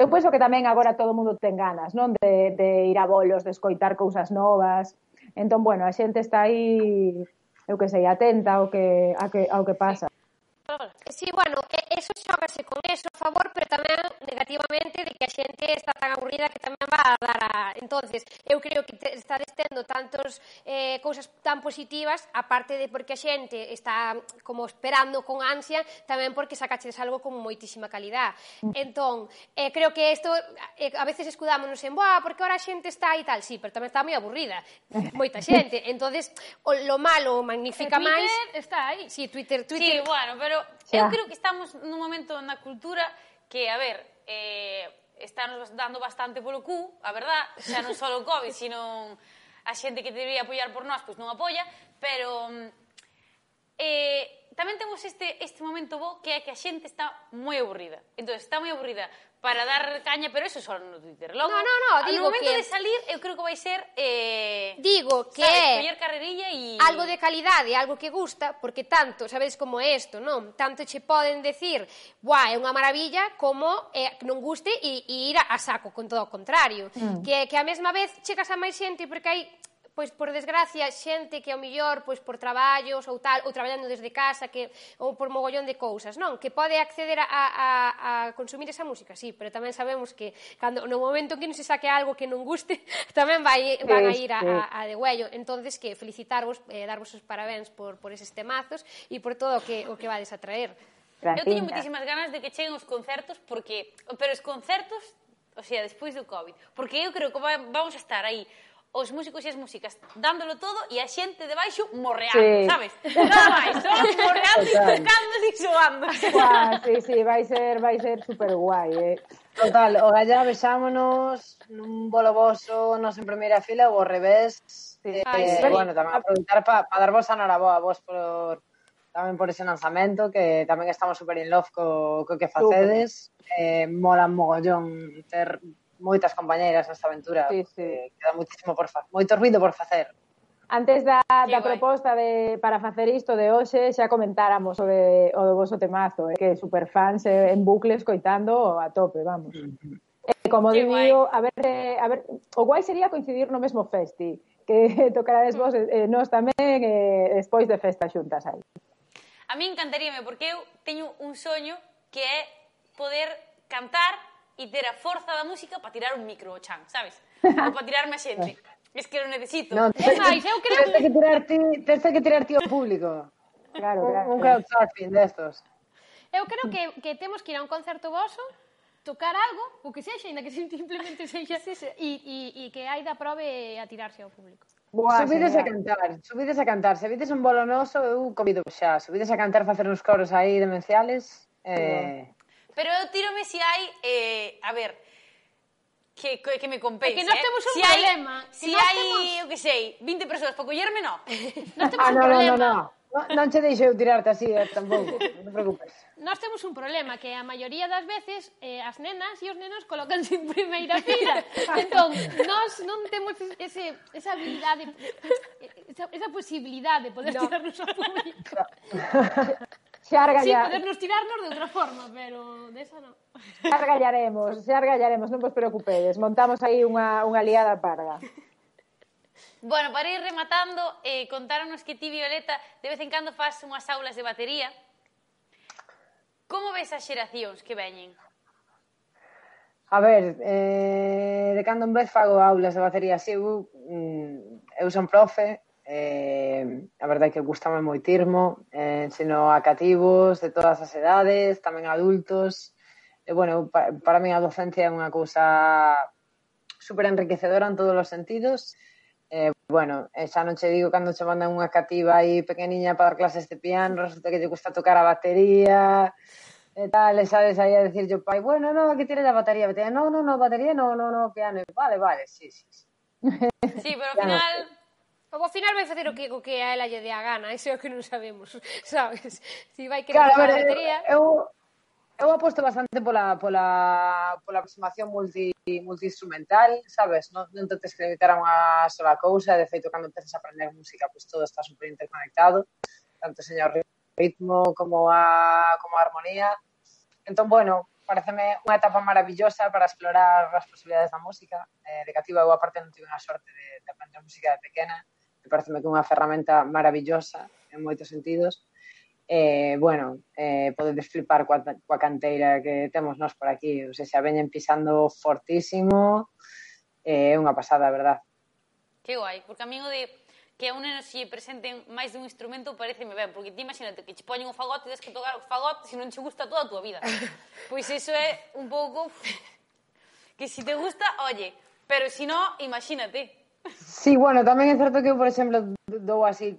Eu penso que tamén agora todo mundo ten ganas, non? De, de ir a bolos, de escoitar cousas novas. Entón, bueno, a xente está aí, eu que sei, atenta ao que, a que, ao que pasa. Si, bueno, eso xógase con eso a favor, pero tamén negativamente de que a xente está tan aburrida que tamén va a dar a... Entonces, eu creo que te, está destendo tantos eh, cousas tan positivas, aparte de porque a xente está como esperando con ansia, tamén porque sacaches algo con moitísima calidad. Entón, eh, creo que isto, eh, a veces escudámonos en, boa, porque ahora a xente está e tal, sí, pero tamén está moi aburrida, moita xente. Entonces, o, lo malo magnifica máis... Twitter está aí. Sí, Twitter, Twitter. Sí, bueno, pero Eu creo que estamos nun momento na cultura que, a ver, eh, estános dando bastante polo cu, a verdad, xa non só o COVID, sino a xente que debería apoiar por nós, pois non apoia, pero mm, eh, tamén temos este, este momento bo que é que a xente está moi aburrida. Entón, está moi aburrida para dar caña, pero eso só no Twitter. Logo, no, no, no, digo no momento que... de salir, eu creo que vai ser... Eh, digo que... Sabes, coller carrerilla e... Algo de calidade, algo que gusta, porque tanto, sabedes como é isto, non? Tanto che poden decir, buah, é unha maravilla, como eh, non guste e, e ir a, a saco, con todo o contrario. Mm. Que, que a mesma vez chegas a máis xente porque hai pois por desgracia, xente que ao millor pois por traballos ou tal, ou traballando desde casa, que ou por mogollón de cousas, non? Que pode acceder a, a, a consumir esa música, sí, pero tamén sabemos que cando no momento en que non se saque algo que non guste, [laughs] tamén vai, van a ir a, a, a de huello. Entonces que felicitarvos, eh, darvos os parabéns por, por eses temazos e por todo o que, o que vades a traer. Gracias. Eu teño moitísimas ganas de que cheguen os concertos porque pero os concertos, o sea, despois do COVID, porque eu creo que va, vamos a estar aí os músicos e as músicas dándolo todo e a xente de baixo morreando, sí. sabes? Nada máis, só morreando, tocando e soando. Ah, sí, sí, vai ser, vai ser super guai, eh? Total, o gallá vexámonos nun bolo voso, nos en primeira fila ou ao revés. Eh, Ai, sí. Bueno, tamén aproveitar para pa dar vos a Noraboa, vos por tamén por ese lanzamento que tamén estamos super in love co, co que facedes. Eh, mola mogollón ter moitas compañeiras nesta aventura. Sí, sí. Queda muitísimo por facer, moito ruido por facer. Antes da, da proposta de, para facer isto de hoxe, xa comentáramos sobre o do voso temazo, eh, que superfans eh, en bucles coitando a tope, vamos. Eh, como digo, guay. a ver, eh, a ver, o guai sería coincidir no mesmo festi, que [laughs] tocarades vos eh, eh, nós tamén eh, despois de festa xuntas aí. A mí encantaríame, porque eu teño un soño que é poder cantar e ter a forza da música para tirar un micro ao chan, sabes? [laughs] Ou para tirarme a xente. Es que lo necesito. Non, é máis, eu creo que... que tirar ti, tens que tirar ti ao público. Claro, claro. Un, un crowdsurfing destos. Eu creo que, que temos que ir a un concerto vosso tocar algo, o que sexa, ainda que [laughs] simplemente sexa. E, e, e que hai da prove a tirarse ao público. Boa, subides a cantar, subides a cantar. Se vides un bolo noso, eu convido xa. Subides a cantar, facer uns coros aí demenciales. Eh, Pero tírome si hai, eh, a ver, que, que me compense. É que non temos ¿eh? un si problema. Hai, si hai, temos... eu que sei, 20 persoas para collerme, non. non temos [laughs] ah, no, un problema. No, no, no. Non che deixe eu tirarte así eh, tampouco, non te preocupes. Nós temos un problema que a maioría das veces eh, as nenas e os nenos colócanse en primeira fila. [laughs] entón, nós non temos ese, esa habilidade, esa, esa posibilidade de poder no. tirarnos ao público. [laughs] Xargallar. Sí, podernos tirarnos de outra forma, pero desa non. Xargallaremos, xargallaremos, non vos preocupedes. Montamos aí unha, unha liada parga. Bueno, para ir rematando, eh, contáronos que ti, Violeta, de vez en cando faz unhas aulas de batería. Como ves as xeracións que veñen? A ver, eh, de cando en vez fago aulas de batería así, eu, mm, eu son profe, eh, a verdade é que gustame moitirmo, eh, ensino a cativos de todas as edades, tamén a adultos, e bueno, para, para mí a docencia é unha cousa super enriquecedora en todos os sentidos, Eh, bueno, eh, xa non che digo cando che mandan unha cativa aí pequeniña para dar clases de piano, resulta que lle gusta tocar a batería, e tal, e sabes, aí a decir yo, pai, bueno, no, que tiene a batería, batería, no, no, no, batería, no, no, no, piano, vale, vale, sí, sí, sí. Sí, pero [laughs] ao final O ao final vai facer o que, o que a ela lle dé a gana, [laughs] iso é o que non sabemos, sabes? Si vai querer claro, a ver, lotería... Eu, eu, eu aposto bastante pola, pola, pola aproximación multi, multiinstrumental, sabes? Non, non te tens que limitar a unha sola cousa, de feito, cando tens a aprender música, pois pues, todo está super interconectado, tanto señor ritmo como a, como a armonía. Entón, bueno, pareceme unha etapa maravillosa para explorar as posibilidades da música. Eh, de cativa eu aparte non tive unha sorte de, de aprender música de pequena, que pareceme que é unha ferramenta maravillosa en moitos sentidos. Eh, bueno, eh, podedes flipar coa, coa canteira que temos nós por aquí, ou xa veñen pisando fortísimo, eh, é eh, unha pasada, a verdad. Que guai, porque a mí o de que a unha se presenten máis dun instrumento pareceme ben, porque ti imagínate que che poñen o fagote e des que tocar o fagote se non che gusta toda a túa vida. [laughs] pois iso é un pouco [laughs] que si te gusta, oye, pero si no, imagínate. Sí, bueno, tamén é certo que eu, por exemplo, dou así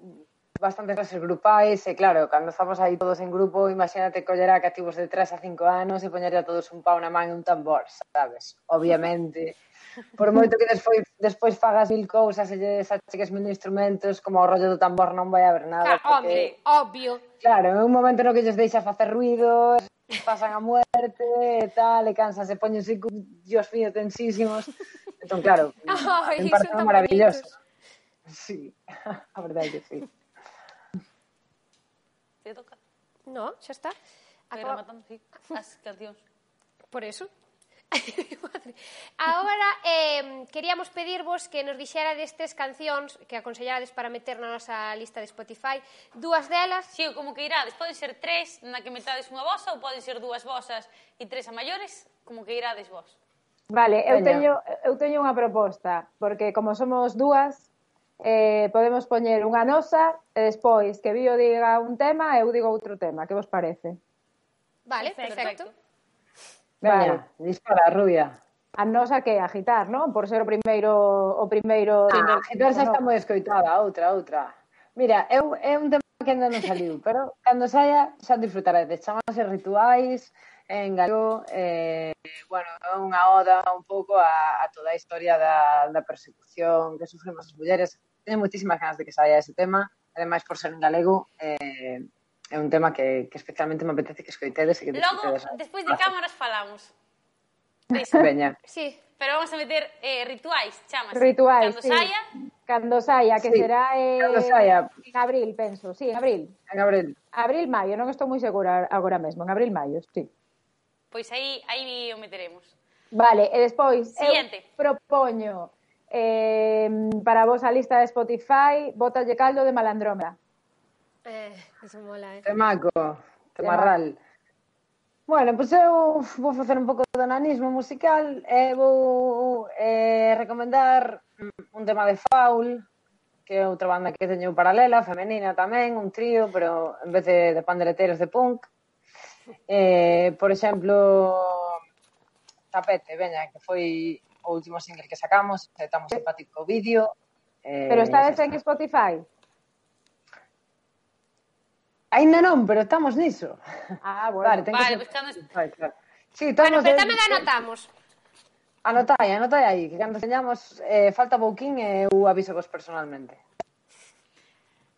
bastantes clases grupais e eh, claro, cando estamos aí todos en grupo, imagínate coller a cativos de 3 a 5 anos e poñerle a todos un pau na man e un tambor, sabes? Obviamente. Por moito que despois, despois fagas mil cousas e lles acheques mil instrumentos, como o rollo do tambor non vai haber nada. Claro, porque... Hombre, obvio. Claro, é un momento no que lles deixa facer ruido, pasan a muerte e tal, e cansan, se poñen os mío, tensísimos. Entón, claro, oh, en parte é maravilloso. Sí, [laughs] a verdade que sí. Te toca? No, xa está. Acaba... rematando, sí. As cancións. Por eso. [laughs] Agora, eh, queríamos pedirvos que nos dixera destes cancións que aconsellades para meter na nosa lista de Spotify. Dúas delas... Si, sí, como que irades. Poden ser tres na que metades unha vosa ou poden ser dúas vosas e tres a maiores, como que irades vos. Vale, eu teño, eu teño unha proposta, porque como somos dúas, eh, podemos poñer unha nosa, e despois que Bío diga un tema, eu digo outro tema, que vos parece? Vale, perfecto. perfecto. Veña, vale. dispara, rubia. A nosa que agitar, non? Por ser o primeiro o primeiro ah, entón xa está moi escoitada, outra, outra. Mira, eu é un tema que ainda non saliu, pero cando saia xa disfrutarades. Chamase rituais, en galego eh, bueno, é unha oda un pouco a, a toda a historia da, da persecución que sufrimos as mulleres teño moitísimas ganas de que saia ese tema ademais por ser en galego eh, é un tema que, que especialmente me apetece que escoitedes e que Logo, despois de cámaras falamos Eso. [laughs] Veña. Sí, pero vamos a meter eh, rituais, chamas. Rituais, Cando sí. saia. Cando saia, que sí. será eh, Cando saia. en abril, penso. Sí, en abril. En abril. Abril, maio, non estou moi segura agora mesmo. En abril, maio, sí. Pois aí, aí o meteremos. Vale, e despois Siguiente. eu propoño eh, para vos a lista de Spotify Botalle caldo de malandrómeda. Eh, eso mola, eh. Temaco, temarral. Bueno, pois pues eu vou facer un pouco de nanismo musical e vou eh, recomendar un tema de Foul, que é outra banda que teño paralela, femenina tamén, un trío, pero en vez de, de pandereteros de punk. Eh, por exemplo, Tapete, veña, que foi o último single que sacamos, estamos simpático vídeo. Eh, Pero está de en Spotify? Ainda non, pero estamos niso. Ah, bueno. Vale, ten vale, que vale, estamos... Claro. Sí, estamos bueno, pero tamén de... anotamos. Anotai, anotai aí, que cando teñamos eh, falta pouquín e eh, eu aviso vos personalmente.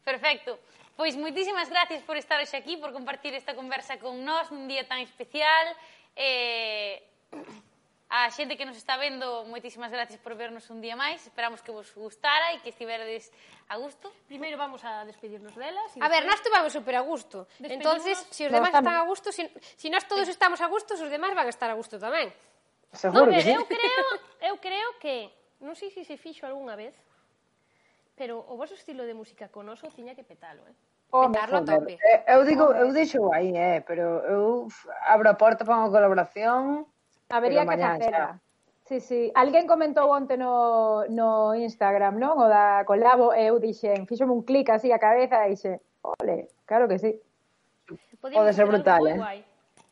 Perfecto. Pois moitísimas gracias por estar hoxe aquí, por compartir esta conversa con nós nun día tan especial. Eh, [clears throat] a xente que nos está vendo, moitísimas gracias por vernos un día máis. Esperamos que vos gustara e que estiverades a gusto. Primeiro vamos a despedirnos delas. A ver, nós estuvamos super a gusto. Entonces, se si os demás están a gusto, se si, si nós todos estamos a gusto, os demás van a estar a gusto tamén. Seguro no, que sí. Eu creo, eu creo que, non sei se se fixo algunha vez, pero o vosso estilo de música con oso tiña que petalo, eh? Oh, petarlo a tope. Eh, eu digo, eu deixo aí, eh, pero eu abro a porta para unha colaboración. Habería que facela. Sí, sí. Alguén comentou onte no, no Instagram, non? O da colabo, eu dixen, fíxome un clic así a cabeza e dixen, ole, claro que sí. Pode ser brutal, eh? Guai.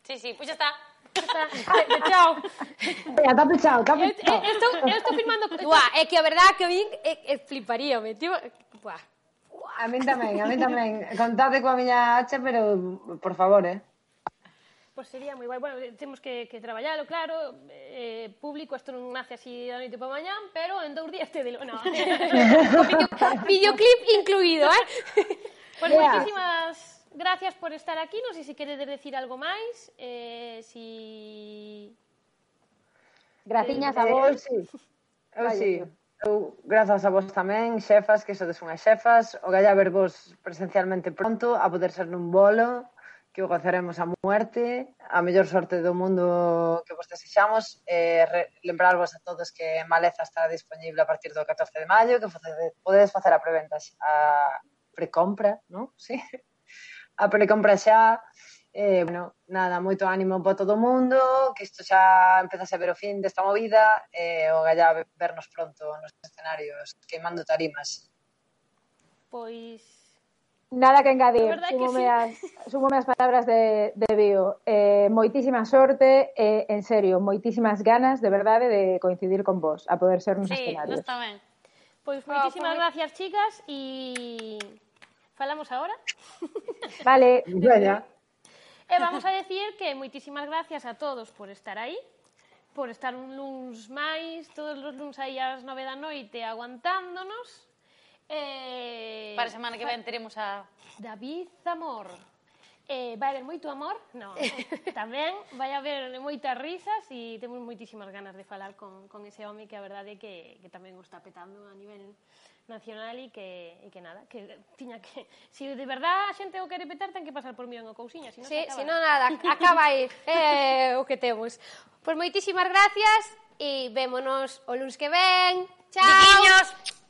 Sí, sí, pois pues xa está chao. Venga, tá pechado, tá pechado. Eu, estou, eu estou filmando... Uá, é que a verdade que eu vin é, é fliparíame, tío. Ua. A min tamén, a min tamén. Contade coa miña hacha, pero por favor, eh. Pois pues sería moi guai. Bueno, temos que, que traballalo, claro. Eh, público, isto non nace así da noite para mañán, pero en dous días te delo. No. [laughs] videoclip incluído, eh? Pois pues yeah. moitísimas gracias por estar aquí. Non sei se queredes decir algo máis. Eh, si... Graciñas eh, a vos. Eu sí. Oh, Eu sí. Eu, grazas a vos tamén, xefas, que sodes unhas xefas. O galla ver vos presencialmente pronto, a poder ser nun bolo, que o gozaremos a muerte, a mellor sorte do mundo que vos desexamos. Eh, re, lembrarvos a todos que Maleza está disponible a partir do 14 de maio, que podedes facer a preventa a precompra, non? [laughs] Sí a precompra xa eh, bueno, nada, moito ánimo para todo o mundo, que isto xa empezase a ver o fin desta movida e eh, o gallá vernos pronto nos escenarios queimando tarimas. Pois Nada que engadir, súmome, que sí. as, súmome as palabras de, de Bio. Eh, moitísima sorte, eh, en serio, moitísimas ganas, de verdade, de coincidir con vos, a poder ser nos sí, escenarios. Sí, tamén. Pois moitísimas oh, pues... gracias, chicas, e... Y falamos agora? [laughs] Vale. Veña. E eh, vamos a decir que moitísimas gracias a todos por estar aí, por estar un luns máis, todos os luns aí ás nove da noite aguantándonos. Eh, Para a semana que ven teremos a... David Zamor. Eh, vai haber moito amor? Non. [laughs] Tamén vai haber moitas risas e temos moitísimas ganas de falar con, con ese home que a verdade é que, que tamén o está petando a nivel nacional e que, e que nada, que tiña que... Se si de verdad a xente o quere petar, ten que pasar por mí en o cousiña, si non sí, acaba. Si non, nada, acaba aí [laughs] eh, o que temos. Pois pues moitísimas gracias e vémonos o luns que ven. Chao! Biquiños.